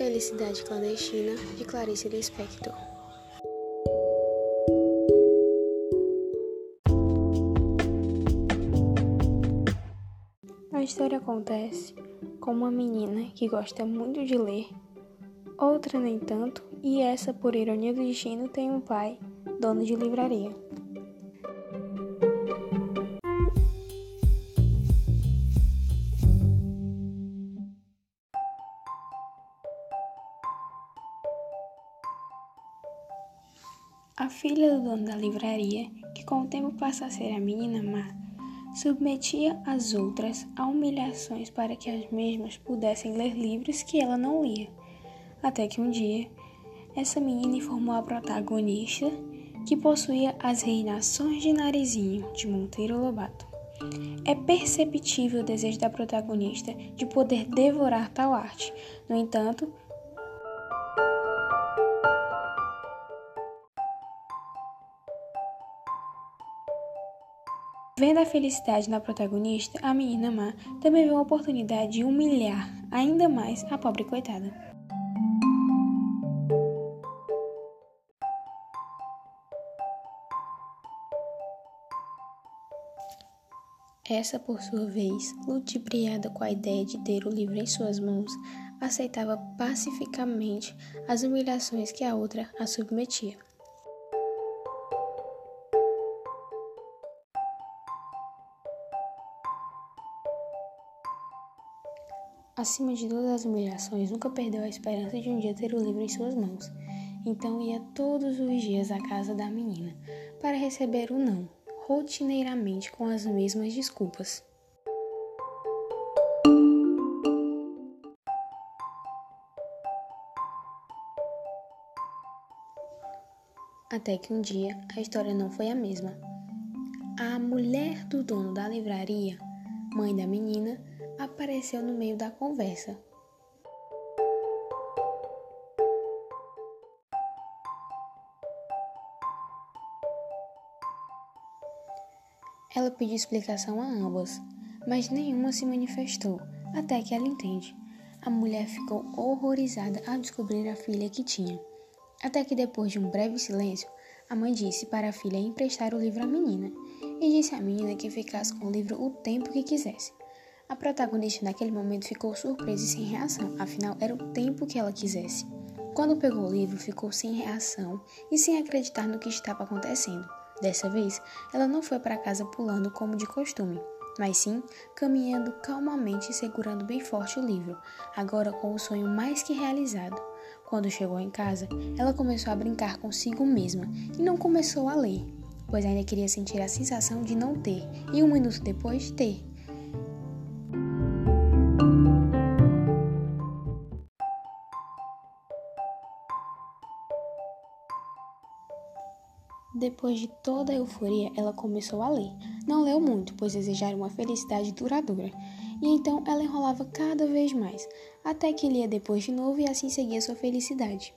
Felicidade Clandestina, de Clarice Lispector. A história acontece com uma menina que gosta muito de ler, outra nem tanto, e essa, por ironia do destino, tem um pai, dono de livraria. A filha do dono da livraria, que com o tempo passa a ser a menina má, submetia as outras a humilhações para que as mesmas pudessem ler livros que ela não lia. Até que um dia, essa menina informou a protagonista que possuía as reinações de Narizinho de Monteiro Lobato. É perceptível o desejo da protagonista de poder devorar tal arte. No entanto, Vendo a felicidade na protagonista, a menina má também vê uma oportunidade de humilhar ainda mais a pobre coitada. Essa, por sua vez, ludibriada com a ideia de ter o livro em suas mãos, aceitava pacificamente as humilhações que a outra a submetia. Acima de todas as humilhações, nunca perdeu a esperança de um dia ter o livro em suas mãos. Então ia todos os dias à casa da menina para receber o não, rotineiramente com as mesmas desculpas. Até que um dia a história não foi a mesma. A mulher do dono da livraria, mãe da menina, apareceu no meio da conversa. Ela pediu explicação a ambas, mas nenhuma se manifestou, até que ela entende. A mulher ficou horrorizada ao descobrir a filha que tinha. Até que depois de um breve silêncio, a mãe disse para a filha emprestar o livro à menina e disse à menina que ficasse com o livro o tempo que quisesse. A protagonista naquele momento ficou surpresa e sem reação, afinal era o tempo que ela quisesse. Quando pegou o livro, ficou sem reação e sem acreditar no que estava acontecendo. Dessa vez, ela não foi para casa pulando como de costume, mas sim caminhando calmamente e segurando bem forte o livro, agora com o sonho mais que realizado. Quando chegou em casa, ela começou a brincar consigo mesma e não começou a ler, pois ainda queria sentir a sensação de não ter e um minuto depois ter. Depois de toda a euforia, ela começou a ler. Não leu muito, pois desejara uma felicidade duradoura. E então ela enrolava cada vez mais, até que lia depois de novo e assim seguia sua felicidade.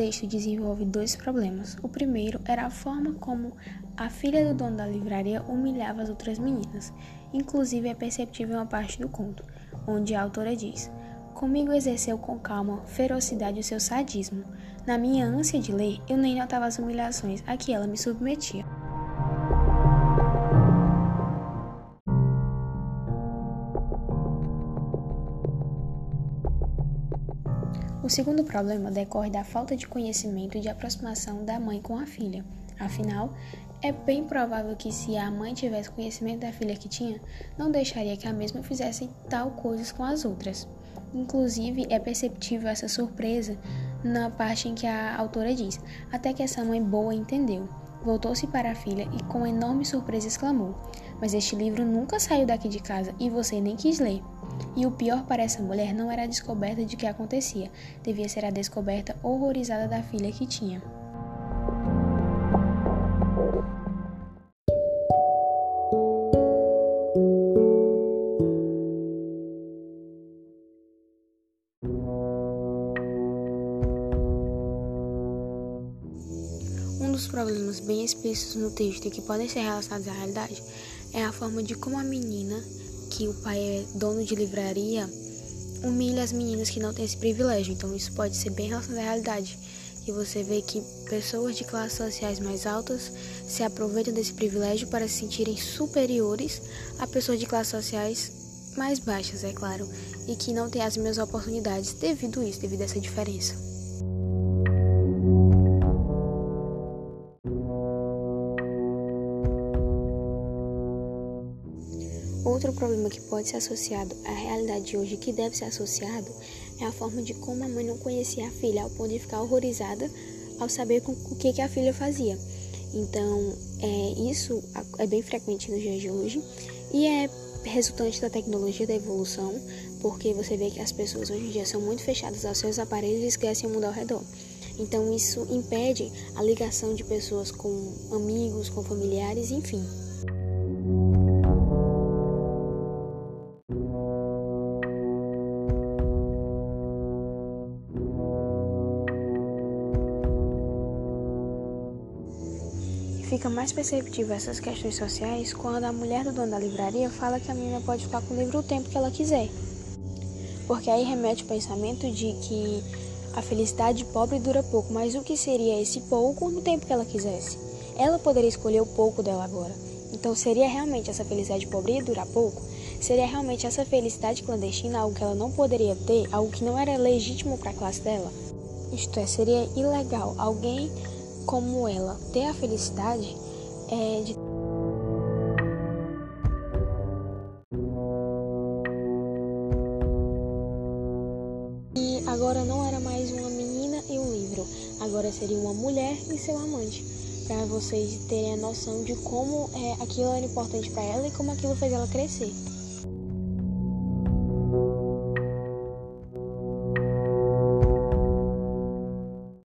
Texto desenvolve dois problemas. O primeiro era a forma como a filha do dono da livraria humilhava as outras meninas. Inclusive é perceptível uma parte do conto, onde a autora diz: Comigo exerceu com calma, ferocidade o seu sadismo. Na minha ânsia de ler, eu nem notava as humilhações a que ela me submetia. O segundo problema decorre da falta de conhecimento e de aproximação da mãe com a filha. Afinal, é bem provável que se a mãe tivesse conhecimento da filha que tinha, não deixaria que a mesma fizesse tal coisas com as outras. Inclusive, é perceptível essa surpresa na parte em que a autora diz: até que essa mãe boa entendeu. Voltou-se para a filha e, com enorme surpresa, exclamou: Mas este livro nunca saiu daqui de casa e você nem quis ler. E o pior para essa mulher não era a descoberta de que acontecia, devia ser a descoberta horrorizada da filha que tinha. Um dos problemas bem explícitos no texto e que podem ser relacionados à realidade é a forma de como a menina que o pai é dono de livraria, humilha as meninas que não têm esse privilégio. Então isso pode ser bem relacionado à realidade. E você vê que pessoas de classes sociais mais altas se aproveitam desse privilégio para se sentirem superiores a pessoas de classes sociais mais baixas, é claro, e que não têm as mesmas oportunidades devido a isso, devido a essa diferença. Que pode ser associado à realidade de hoje, que deve ser associado, é a forma de como a mãe não conhecia a filha, ao ponto de ficar horrorizada ao saber o que, que a filha fazia. Então, é, isso é bem frequente nos dias de hoje e é resultante da tecnologia da evolução, porque você vê que as pessoas hoje em dia são muito fechadas aos seus aparelhos e esquecem o mundo ao redor. Então, isso impede a ligação de pessoas com amigos, com familiares, enfim. Fica mais perceptível essas questões sociais quando a mulher do dono da livraria fala que a menina pode ficar com o livro o tempo que ela quiser. Porque aí remete o pensamento de que a felicidade pobre dura pouco, mas o que seria esse pouco no tempo que ela quisesse? Ela poderia escolher o pouco dela agora. Então seria realmente essa felicidade pobre e durar pouco? Seria realmente essa felicidade clandestina algo que ela não poderia ter, algo que não era legítimo para a classe dela? Isto é, seria ilegal alguém como ela ter a felicidade é de e agora não era mais uma menina e um livro, agora seria uma mulher e seu amante, para vocês terem a noção de como é, aquilo era importante para ela e como aquilo fez ela crescer.